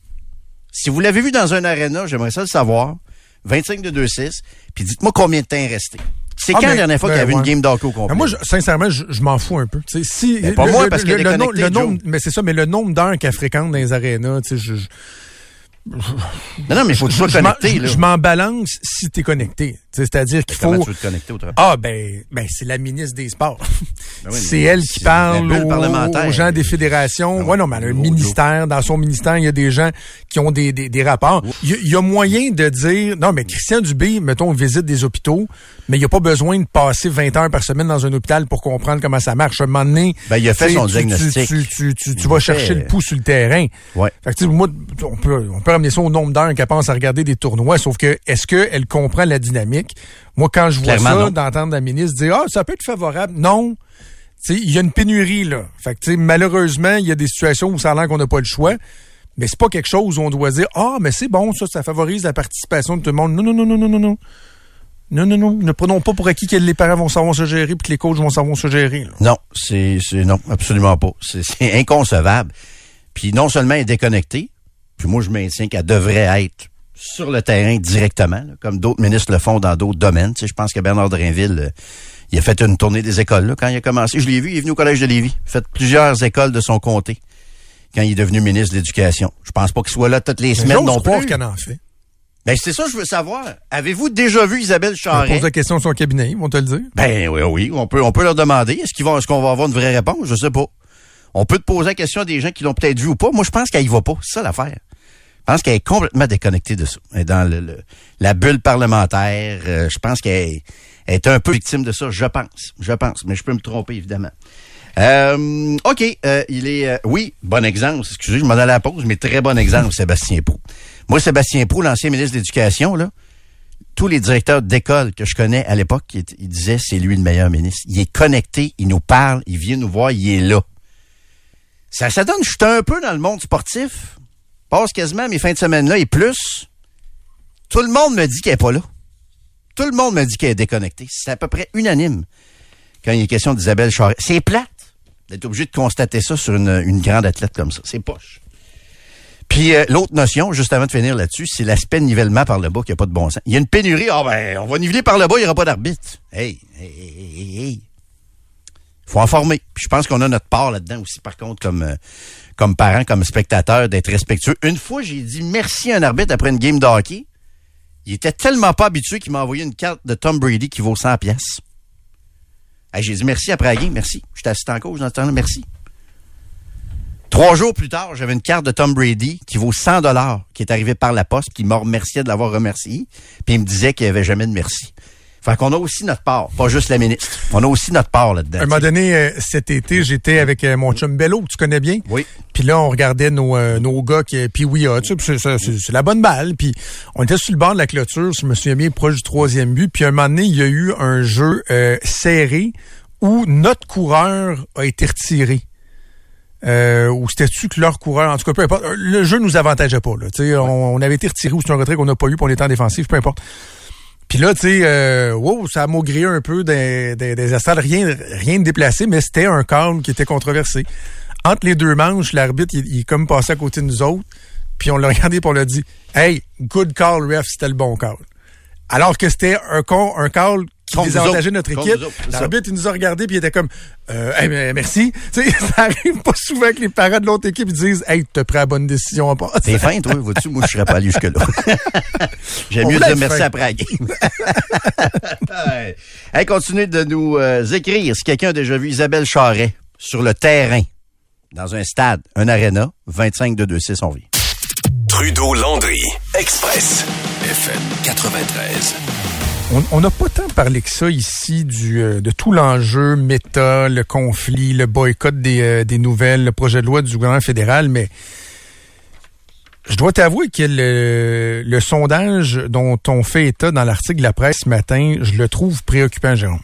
Si vous l'avez vu dans un arena, j'aimerais ça le savoir. 25 de 2-6. Puis dites-moi combien de temps est resté. C'est ah, quand la dernière fois qu'il y avait une game d'hockey au complet? moi, sincèrement, je, m'en fous un peu. si, pas moi, parce que le, nombre, mais c'est ça, mais le nombre d'heures qu'elle fréquente dans les arénas, tu sais, je, non, non, mais il faut que tu sois connecté. Je m'en balance si tu es connecté. C'est-à-dire qu'il faut. Comment tu veux te connecter au Ah, ben, ben c'est la ministre des Sports. Ben [laughs] c'est elle qui parle aux, gens des fédérations. Ben ouais, non, mais elle a un ministère. Dans son ministère, il y a des gens qui ont des, des, des rapports. Il y, a moyen de dire, non, mais Christian Dubé, mettons, visite des hôpitaux, mais il n'y a pas besoin de passer 20 heures par semaine dans un hôpital pour comprendre comment ça marche. À un moment donné, ben, il a fait son tu, diagnostic. Tu, tu, tu, tu vas chercher le pouls sur le terrain. Ouais. Fait que, moi, on peut, on peut ramener ça au nombre d'heures qu'elle pense à regarder des tournois, sauf que, est-ce qu'elle comprend la dynamique? Moi, quand je vois ça, d'entendre la ministre dire, ah, ça peut être favorable. Non. Il y a une pénurie, là. Fait que, malheureusement, il y a des situations où ça a l'air qu'on n'a pas le choix. Mais c'est pas quelque chose où on doit dire, ah, mais c'est bon, ça, ça favorise la participation de tout le monde. Non, non, non, non, non, non, non. Non, non, non. Ne prenons pas pour acquis que les parents vont savoir se gérer puis que les coachs vont savoir se gérer. Non, c'est, non, absolument pas. [laughs] C'est, inconcevable. Puis non seulement elle est déconnectée, puis moi je maintiens qu'elle devrait être sur le terrain directement, comme d'autres ministres le font dans d'autres domaines. Tu sais, je pense que Bernard Drinville, euh, il a fait une tournée des écoles là, quand il a commencé. Je l'ai vu, il est venu au collège de Lévis. Il a fait plusieurs écoles de son comté quand il est devenu ministre de l'Éducation. Je pense pas qu'il soit là toutes les semaines non plus. qu'elle en fait. Ben, c'est ça que je veux savoir. Avez-vous déjà vu Isabelle Charret? On pose la question de son cabinet, ils vont te le dire. Ben oui, oui, on peut, on peut leur demander. Est-ce qu'ils vont, est-ce qu'on va avoir une vraie réponse? Je sais pas. On peut te poser la question à des gens qui l'ont peut-être vu ou pas. Moi, je pense qu'elle y va pas. C'est ça l'affaire. Je pense qu'elle est complètement déconnectée de ça. Elle est dans le, la bulle parlementaire. Euh, je pense qu'elle est un peu victime de ça. Je pense. Je pense. Mais je peux me tromper, évidemment. Euh, OK. Euh, il est... oui, bon exemple. Excusez, je m'en allais à la pause, mais très bon exemple, Sébastien Prou. Moi, Sébastien Prou, l'ancien ministre de l'Éducation, là, tous les directeurs d'école que je connais à l'époque, ils, disaient c'est lui le meilleur ministre. Il est connecté, il nous parle, il vient nous voir, il est là. Ça, ça donne, je suis un peu dans le monde sportif, passe quasiment mes fins de semaine là et plus. Tout le monde me dit qu'elle est pas là. Tout le monde me dit qu'elle est déconnectée. C'est à peu près unanime quand il est question d'Isabelle Charest. C'est plate d'être obligé de constater ça sur une, grande athlète comme ça. C'est poche. Puis euh, l'autre notion, juste avant de finir là-dessus, c'est l'aspect nivellement par le bas qui a pas de bon sens. Il y a une pénurie, ah ben, on va niveler par le bas, il n'y aura pas d'arbitre. Hey, hey, hey, hey, hey. Faut en former. Puis je pense qu'on a notre part là-dedans aussi, par contre, comme euh, comme parent, comme spectateur, d'être respectueux. Une fois, j'ai dit merci à un arbitre après une game de hockey. Il était tellement pas habitué qu'il m'a envoyé une carte de Tom Brady qui vaut 100 pièces. j'ai dit merci après la game, merci. Je suis assistant en cause dans merci. Trois jours plus tard, j'avais une carte de Tom Brady qui vaut 100 dollars, qui est arrivée par la poste, qui m'a remercié de l'avoir remercié, puis il me disait qu'il n'y avait jamais de merci. Fait qu'on a aussi notre part, pas juste la ministre. On a aussi notre part là-dedans. À un moment donné, euh, cet été, j'étais avec euh, mon chum Bello, que tu connais bien. Oui. Puis là, on regardait nos, euh, nos gars qui, puis oui, ah, tu sais, c'est la bonne balle. Puis on était sur le bord de la clôture, je me souviens bien, proche du troisième but. Puis à un moment donné, il y a eu un jeu serré où notre coureur a été retiré euh, ou c'était-tu que leur coureur, en tout cas, peu importe, le jeu nous avantageait pas. Là, on, on avait été retiré ou c'est un retrait qu'on n'a pas eu pour les temps défensifs, peu importe. Puis là, tu sais, euh, wow, ça a maugré un peu des, des, des rien, rien de déplacé, mais c'était un calme qui était controversé. Entre les deux manches, l'arbitre, il, est comme passé à côté de nous autres, puis on l'a [laughs] regardé pour on l'a dit Hey, good call, ref, c'était le bon call. Alors que c'était un, un call qui désavantageait notre équipe. L'arbitre, il nous a regardé puis il était comme euh, merci. [laughs] Tu sais, ça arrive pas souvent que les parents de l'autre équipe disent Hey, t'as pris la bonne décision en passe. T'es fin, toi, vois-tu, moi je serais pas allé jusque-là. [laughs] J'aime mieux dire merci après la game. [laughs] hey, continuez de nous euh, écrire si quelqu'un a déjà vu Isabelle Charret sur le terrain, dans un stade, un aréna, 25 2 6 on vit. Trudeau Landry, Express, FM 93 on n'a pas tant parlé que ça ici du, euh, de tout l'enjeu méta, le conflit, le boycott des, euh, des, nouvelles, le projet de loi du gouvernement fédéral, mais je dois t'avouer que le, sondage dont on fait état dans l'article de la presse ce matin, je le trouve préoccupant, Jérôme.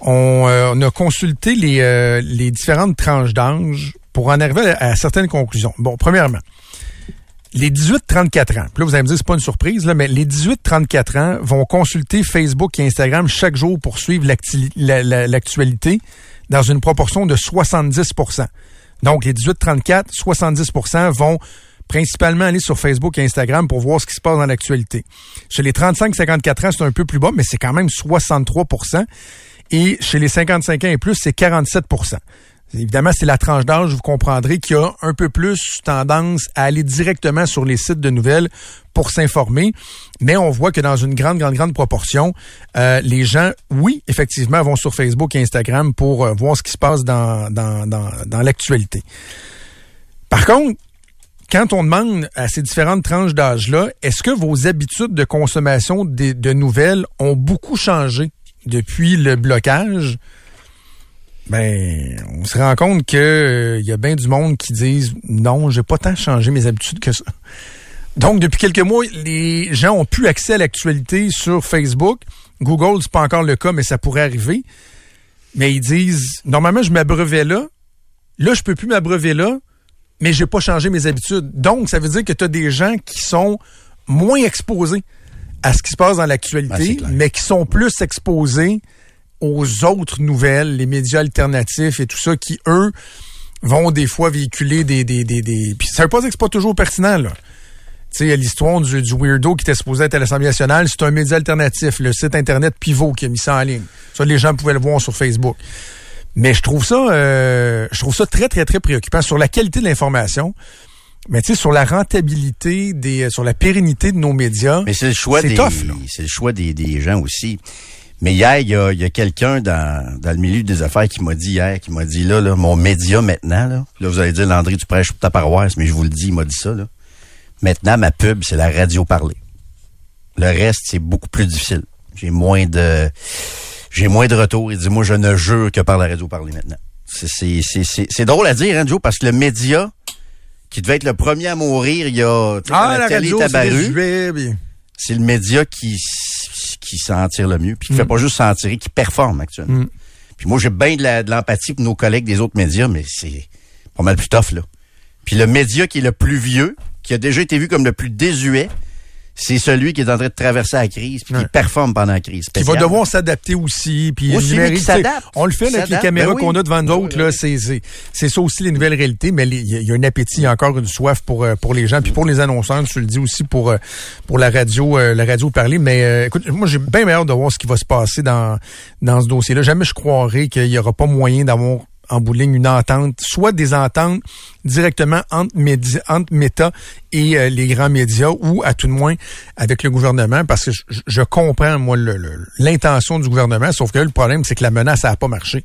On, euh, on a consulté les, les différentes tranches d'âge pour en arriver à certaines conclusions. Bon, premièrement, les 18-34 ans, là vous allez me dire c'est pas une surprise là, mais les 18-34 ans vont consulter Facebook et Instagram chaque jour pour suivre l'actualité dans une proportion de 70% Donc les 18-34, 70% vont principalement aller sur Facebook et Instagram pour voir ce qui se passe dans l'actualité. Chez les 35-54 ans, c'est un peu plus bas, mais c'est quand même 63% Et chez les 55 ans et plus, c'est 47 Évidemment, c'est la tranche d'âge, vous comprendrez, qu'il y a un peu plus tendance à aller directement sur les sites de nouvelles pour s'informer. Mais on voit que dans une grande, grande, grande proportion, euh, les gens, oui, effectivement, vont sur Facebook et Instagram pour euh, voir ce qui se passe dans, l'actualité. Par contre, quand on demande à ces différentes tranches d'âge-là, est-ce que vos habitudes de consommation de nouvelles ont beaucoup changé depuis le blocage? Ben, on se rend compte que euh, il y a bien du monde qui disent non, j'ai pas tant changé mes habitudes que ça. Donc, depuis quelques mois, les gens ont plus accès à l'actualité sur Facebook. Google, c'est pas encore le cas, mais ça pourrait arriver. Mais ils disent, normalement, je m'abreuvais là. Là, je peux plus m'abreuver là, mais j'ai pas changé mes habitudes. Donc, ça veut dire que tu as des gens qui sont moins exposés à ce qui se passe dans l'actualité, ben, mais qui sont plus exposés aux autres nouvelles, les médias alternatifs et tout ça, qui, eux, vont des fois véhiculer des... des, des, des... Puis ça veut pas dire que c'est pas toujours pertinent, là. Tu sais, l'histoire du, du weirdo qui était supposé être à l'Assemblée nationale, c'est un média alternatif, le site Internet Pivot qui a mis ça en ligne. Ça, les gens pouvaient le voir sur Facebook. Mais je trouve ça, euh, je trouve ça très, très, très préoccupant sur la qualité de l'information. Mais tu sais, sur la rentabilité des, sur la pérennité de nos médias. Mais c'est le choix des, c'est le choix des, des gens aussi. Mais hier, il y a, quelqu'un dans, dans le milieu des affaires qui m'a dit hier, qui m'a dit là, là, mon média maintenant, là, là vous allez dire Landry, tu prêches pour ta paroisse, mais je vous le dis, il m'a dit ça, là. Maintenant, ma pub, c'est la radio parlée. Le reste, c'est beaucoup plus difficile. J'ai moins de j'ai moins de retours. Il dit moi je ne jure que par la radio parlée maintenant. C'est drôle à dire, hein, Joe, parce que le média qui devait être le premier à mourir il y a ah, la, radio, c'est le média qui qui s'en tire le mieux, puis qui fait mm. pas juste s'en tirer, qui performe actuellement. Mm. Puis moi, j'ai bien de l'empathie pour nos collègues des autres médias, mais c'est pas mal plus tough, là. Puis le média qui est le plus vieux, qui a déjà été vu comme le plus désuet, c'est celui qui est en train de traverser la crise puis qui performe pendant la crise. Qui va devoir s'adapter aussi puis aussi, On le fait avec les caméras ben qu'on a devant nous autres là, c'est c'est ça aussi les nouvelles réalités mais il y, a un appétit, il y a encore une soif pour euh, pour les gens puis pour les annonceurs, tu le dis aussi pour euh, pour la radio euh, la radio parler mais écoute, moi j'ai bien hâte de voir ce qui va se passer dans dans ce dossier-là. Jamais je croirais qu'il y aura pas moyen d'avoir en bout une entente, soit des ententes directement entre, entre Meta et euh, les grands médias, ou à tout de moins avec le gouvernement, parce que je, comprends, moi, l'intention du gouvernement, sauf que le problème, c'est que la menace, n'a pas marché.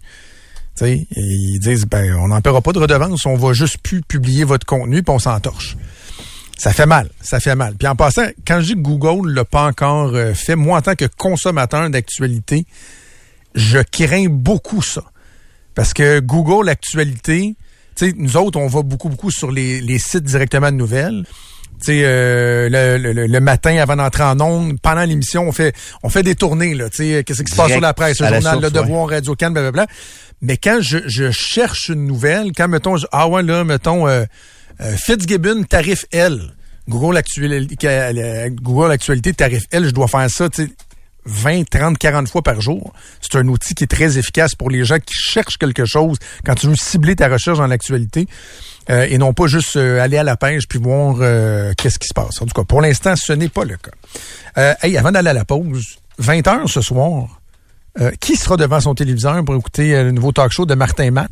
ils disent, ben, on n'en paiera pas de redevance, on va juste plus publier votre contenu, puis on s'entorche. Ça fait mal, ça fait mal. Puis en passant, quand je dis que Google l'a pas encore euh, fait, moi, en tant que consommateur d'actualité, je crains beaucoup ça. Parce que Google, l'actualité, nous autres, on va beaucoup, beaucoup sur les, sites directement de nouvelles. Euh, le, matin avant d'entrer en ondes, pendant l'émission, on fait on fait des tournées là, qu'est-ce qui se passe sur la presse, le journal Le Devoir, Radio Can, blablabla. Mais quand je, cherche une nouvelle, quand mettons ah ouais là, mettons euh, euh, Fitzgibbon tarif L, Google actualité, Google actualité tarif L, je dois faire ça, tu sais 20, 30, 40 fois par jour. C'est un outil qui est très efficace pour les gens qui cherchent quelque chose quand tu veux cibler ta recherche dans l'actualité euh, et non pas juste euh, aller à la pêche puis voir euh, qu'est-ce qui se passe. En tout cas, pour l'instant, ce n'est pas le cas. hey, avant d'aller à la pause, 20 heures ce soir, qui sera devant son téléviseur pour écouter le nouveau talk show de Martin Matt?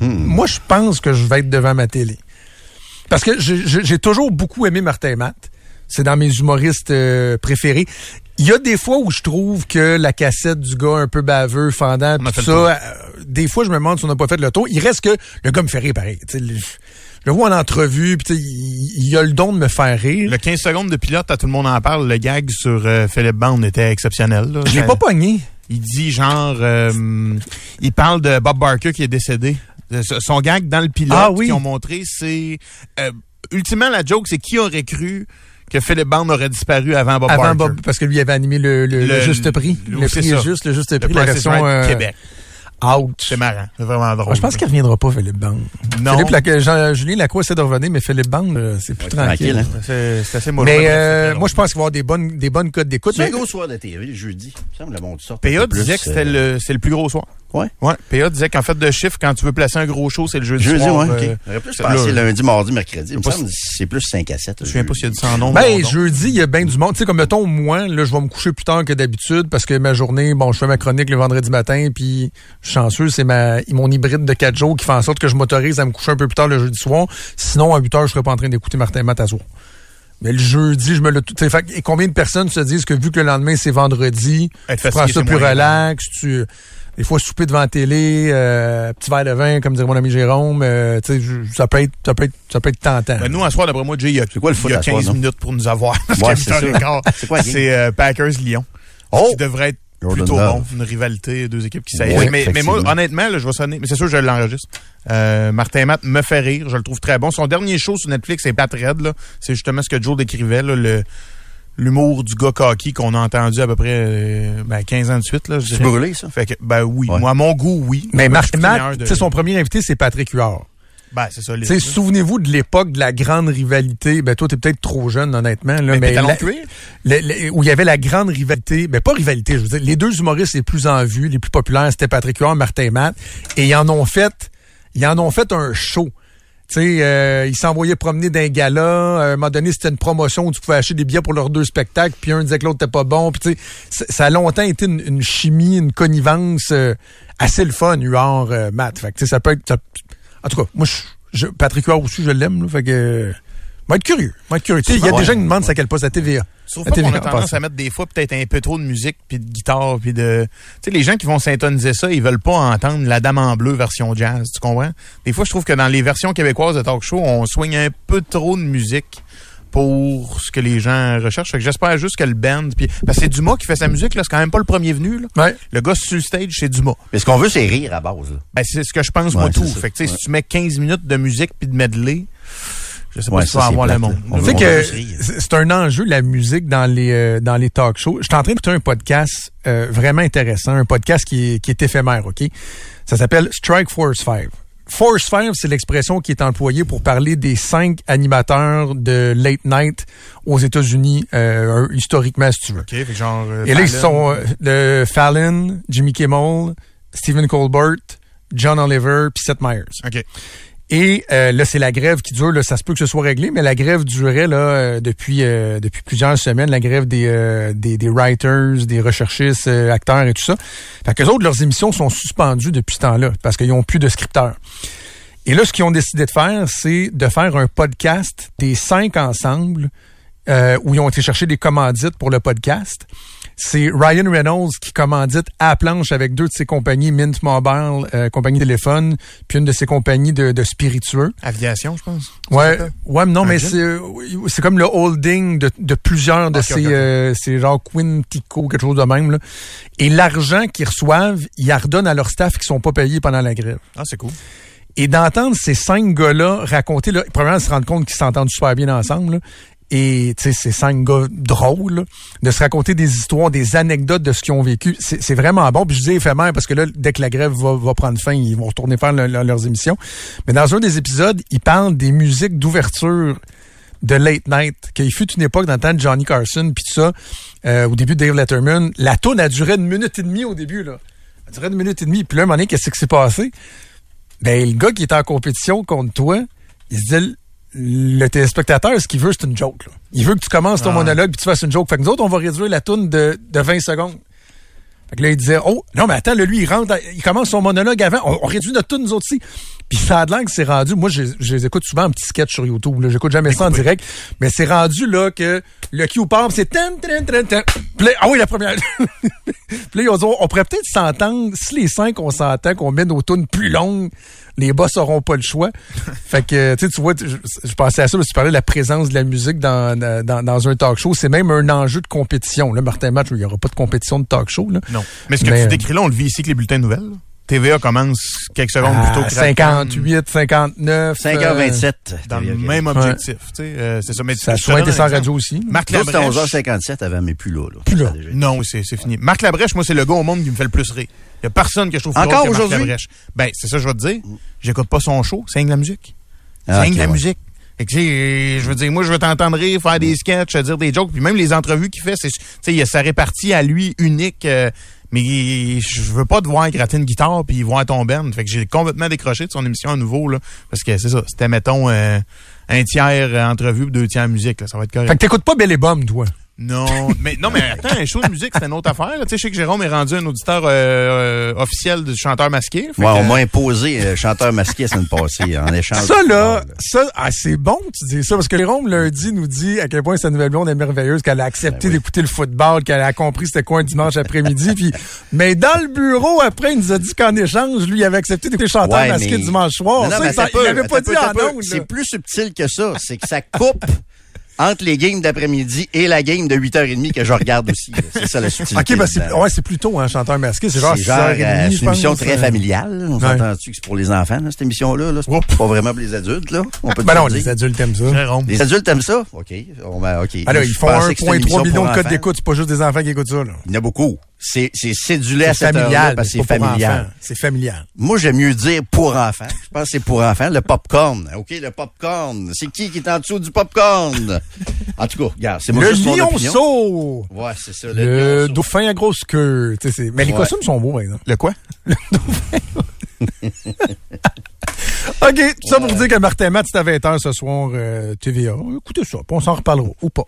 Hmm. Moi, je pense que je vais être devant ma télé. Parce que j'ai toujours beaucoup aimé Martin Matt. C'est dans mes humoristes préférés. Il y a des fois où je trouve que la cassette du gars un peu baveux, fendant, tout ça, euh, des fois je me demande si on n'a pas fait le tour. Il reste que le gars me fait rire pareil. je le vois en entrevue, puis il, il, a le don de me faire rire. Le 15 secondes de pilote, à tout le monde en parle. Le gag sur euh, Philippe Bond était exceptionnel. Là. Je l'ai pas pogné. Il dit genre, euh, il parle de Bob Barker qui est décédé. Son gag dans le pilote ah qu'ils ont montré, c'est ultimement la joke, c'est qui aurait cru que Philippe Bond aurait disparu avant Bob avant Bob, parce que lui avait animé le, le, juste prix. Le, prix juste, le juste prix, la version euh, Québec. Ouch. C'est marrant. C'est vraiment drôle. je pense qu'il reviendra pas, Philippe Band. Non. Philippe, Jean, Julien Lacroix essaie de revenir, mais Philippe Band, euh, c'est plus tranquille. Hein. C'est assez mollo. Mais euh, moi, je pense qu'il va y avoir des bonnes, des bonnes codes d'écoute. C'est un gros soir de TV, jeudi. Ça me bon, PA disait que c'était le, c'est le plus gros soir. Ouais. Ouais. PA disait qu'en fait de chiffre, quand tu veux placer un gros show, c'est le jeudi, jeudi soir. Jeudi, ouais. Euh, plus passé lundi, mardi, mercredi. c'est plus 5 à 7. Je me souviens pas s'il y a du 100 nom. Ben, jeudi, il y a bien du monde. Tu sais, comme mettons, moi, là, je vais me coucher plus tard que d'habitude parce que ma journée, bon, je fais ma chronique le vendredi matin, puis chanceux, c'est ma, mon hybride de 4 jours qui fait en sorte que je m'autorise à me coucher un peu plus tard le jeudi soir. Sinon, à 8 heures, je serais pas en train d'écouter Martin Matt Mais le jeudi, je me le. Et combien de personnes se disent que vu que le lendemain c'est vendredi, tu prends ça plus relax, tu des fois souper devant la télé, euh, petit verre de vin, comme dirait mon ami Jérôme, euh, ça peut être ça peut être ça peut être tentant. Ben nous, en soir, d'après moi, Jay, il y a, quoi, le foot il y a 15 minutes pour nous avoir. [laughs] Ouais, c'est quoi C'est euh, Packers-Lyon. Oh! Qui devrait être plutôt bon. Une rivalité, deux équipes qui s'aiment. mais, mais, moi, honnêtement, là, je vais sonner. Mais c'est sûr que je l'enregistre. Euh, Martin Matt me fait rire. Je le trouve très bon. Son dernier show sur Netflix, c'est Pat Red. C'est justement ce que Joe décrivait. Là, le l'humour du gars cocky qu'on a entendu à peu près euh, ben, 15 ans de suite. Là, c'est brûlé, ça? Fait que, ben oui. Moi, à mon goût, oui. Mais Marc Matt, son premier invité, c'est Patrick Huard. Ben, c'est ça. Souvenez-vous de l'époque de la grande rivalité. Ben, toi, t'es peut-être trop jeune, honnêtement. Là, mais, mais où il y avait la grande rivalité. Ben, pas rivalité, je veux dire. Les deux humoristes les plus en vue, les plus populaires, c'était Patrick Huard, Martin Matt. Et ils en ont fait, ils en ont fait un show. Tu sais, euh, ils s'envoyaient promener d'un gala. À un moment donné, c'était une promotion où tu pouvais acheter des billets pour leurs deux spectacles, puis un disait que l'autre n'était pas bon. Puis tu sais, ça a longtemps été une, chimie, une connivence euh, assez le fun, Huard, euh, Matt. Fait que, ça peut être... en tout cas, moi, je, Patrick Huard aussi, je l'aime. Fait que... Va être curieux. Va être curieux. Il y a des gens qui me demandent ça quelle poste à TVA. Sauf qu'on a tendance à mettre des fois peut-être un peu trop de musique puis de guitare puis de tu sais les gens qui vont s'intoniser ça, ils veulent pas entendre la dame en bleu version jazz, tu comprends? Des fois je trouve que dans les versions québécoises de talk show, on soigne un peu trop de musique pour ce que les gens recherchent. j'espère juste que le band puis parce que c'est Dumas qui fait sa musique là, c'est quand même pas le premier venu là. Le gars sur le stage, c'est Dumas. Mais ce qu'on veut c'est rire à base. Ben c'est ce que je pense moi tout. Fait que si tu mets 15 minutes de musique puis de medley, Je sais pas si ça va avoir le monde. Tu sais que c'est un enjeu, la musique, dans les, euh, dans les talk shows. Je suis en train d'écouter un podcast euh, vraiment intéressant, un podcast qui est, qui est éphémère, OK? Ça s'appelle Strike Force 5. Force 5, c'est l'expression qui est employée pour parler des cinq animateurs de late night aux États-Unis, euh, historiquement, si tu veux. OK, genre, Et là, ils sont euh, Fallon, Jimmy Kimmel, Stephen Colbert, John Oliver, puis Seth Meyers. OK. Et euh, là, c'est la grève qui dure. Ça se peut que ce soit réglé, mais la grève durait là euh, depuis euh, depuis plusieurs semaines. La grève des des, des, writers, des recherchistes, acteurs et tout ça. Fait que autres, leurs émissions sont suspendues depuis ce temps-là parce qu'ils ont plus de scripteurs. Et là, ce qu'ils ont décidé de faire, c'est de faire un podcast des cinq ensemble où ils ont été chercher des commandites pour le podcast c'est Ryan Reynolds qui commandite à planche avec deux de ses compagnies, Mint Mobile, euh, compagnie de téléphone, puis une de ses compagnies de, de spiritueux. Aviation, je pense. Ouais, ouais, non, mais c'est c'est comme le holding de, de plusieurs de ces, euh, ces genre Quintico, quelque chose de même. Là. Et l'argent qu'ils reçoivent, ils redonnent à leur staff qui sont pas payés pendant la grève. Ah, c'est cool. Et d'entendre ces cinq gars-là raconter, là, premièrement, se rendre compte qu'ils s'entendent super bien ensemble, là, et ces cinq gars drôles de se raconter des histoires, des anecdotes de ce qu'ils ont vécu. C'est vraiment bon. Puis je dis éphémère parce que là, dès que la grève va, prendre fin, ils vont retourner faire leurs émissions. Mais dans un des épisodes, ils parlent des musiques d'ouverture de late night, qu'il fut une époque dans le temps de Johnny Carson, puis tout ça, euh, au début de Dave Letterman. La tourne a duré une minute et demie au début, là. Elle a duré une minute et demie. Puis là, un moment donné, qu'est-ce qui s'est passé? Ben, le gars qui était en compétition contre toi, il se dit, le téléspectateur, ce qu'il veut, c'est une joke. Là. Il veut que tu commences ton monologue puis tu fasses une joke. Fait que nous autres, on va réduire la toune de, de 20 secondes. Fait que là, il disait, oh, non, mais attends, lui, il rentre, il commence son monologue avant. On, réduit notre toune, nous autres aussi. Puis ça a de que c'est rendu, moi, je, je, les écoute souvent en petit sketch sur YouTube. Là, j'écoute jamais ça en direct. Mais c'est rendu, là, que le cue part, c'est ah oui, la première. [laughs] puis là, on, on pourrait peut-être s'entendre, si les cinq, on s'entend qu'on met nos tunes plus longues, les boss n'auront pas le choix. fait que, tu vois, je, pensais à ça, parce que tu parlais de la présence de la musique dans, dans, dans un talk show. C'est même un enjeu de compétition. Là, Martin Match, il n'y aura pas de compétition de talk show. Là. Non. Mais ce que tu décris là, on le vit ici avec les bulletins de nouvelles. TVA commence quelques secondes plus tôt que 58, 59. 5h27. Dans le même objectif. Tu sais, euh, c'est ça. Mais ça a souvent été sans radio aussi. Marc Labrèche. C'était 11h57 avant, mais plus là. là. Plus là. Non, c'est fini. Marc Labrèche, moi, c'est le gars au monde qui me fait le plus rire. Il n'y a personne que je trouve plus Encore aujourd'hui? Ben, c'est ça, je vais te dire. J'écoute pas son show, c'est de la musique. Ah, c'est de la musique. Et que, je veux dire, moi, je veux t'entendre rire, faire des sketchs, dire des jokes, puis même les entrevues qu'il fait, c'est, tu sais, il a sa répartie à lui unique. Euh, mais je veux pas te voir gratter une guitare puis voir ton band. Fait que j'ai complètement décroché de son émission à nouveau là, parce que c'est ça, c'était mettons euh, un tiers entrevue, deux tiers musique. Là, ça va être correct. Fait que t'écoutes pas Belle et toi? Non, mais non, mais attends, un show de musique, c'est une autre affaire. Tu sais, je sais que Jérôme est rendu un auditeur euh, euh, officiel du chanteur masqué. Ouais, on m'a imposé euh, chanteur masqué la semaine passée en échange. Ça là, ça, ah, c'est bon tu dis ça parce que Jérôme lundi nous dit à quel point sa nouvelle blonde est merveilleuse, qu'elle a accepté ben d'écouter le football, qu'elle a compris c'était quoi un dimanche après-midi. puis, mais dans le bureau après, il nous a dit qu'en échange, lui, il avait accepté d'écouter chanteur masqué dimanche soir. ça, il avait pas dit en C'est plus subtil que ça. C'est que ça coupe entre les games d'après-midi et la game de 8h30 que je regarde aussi. C'est ça la [laughs] subtilité. OK, ben c'est, ouais, c'est plutôt un hein, chanteur masqué. C'est genre, c'est genre euh, une émission très euh. familiale. On s'entend-tu que c'est pour les enfants, là, cette émission-là? Là? C'est pas vraiment pour les adultes. Là? On peut ben non, les adultes aiment ça. Les adultes aiment ça? OK. On va, OK. Alors, ils font 1,3 million de codes d'écoute. C'est pas juste des enfants qui écoutent ça. Là. Il y en a beaucoup c'est c'est cédulé à cette familial, parce que c'est familial. C'est familial. Moi, j'aime mieux dire pour enfants. Je pense que c'est pour enfants. Le popcorn. OK, le popcorn. C'est qui qui est en dessous du popcorn? En tout cas, regarde, c'est moi le juste mon opinion. Ouais, c'est ça. Le, le dauphin à grosse queue. Mais les costumes sont beaux, maintenant. Le quoi? Le dauphin. [laughs] OK, tout ça pour dire que Martin Matt, c'est à 20h ce soir, euh, TVA. Écoutez ça, on s'en reparlera ou pas.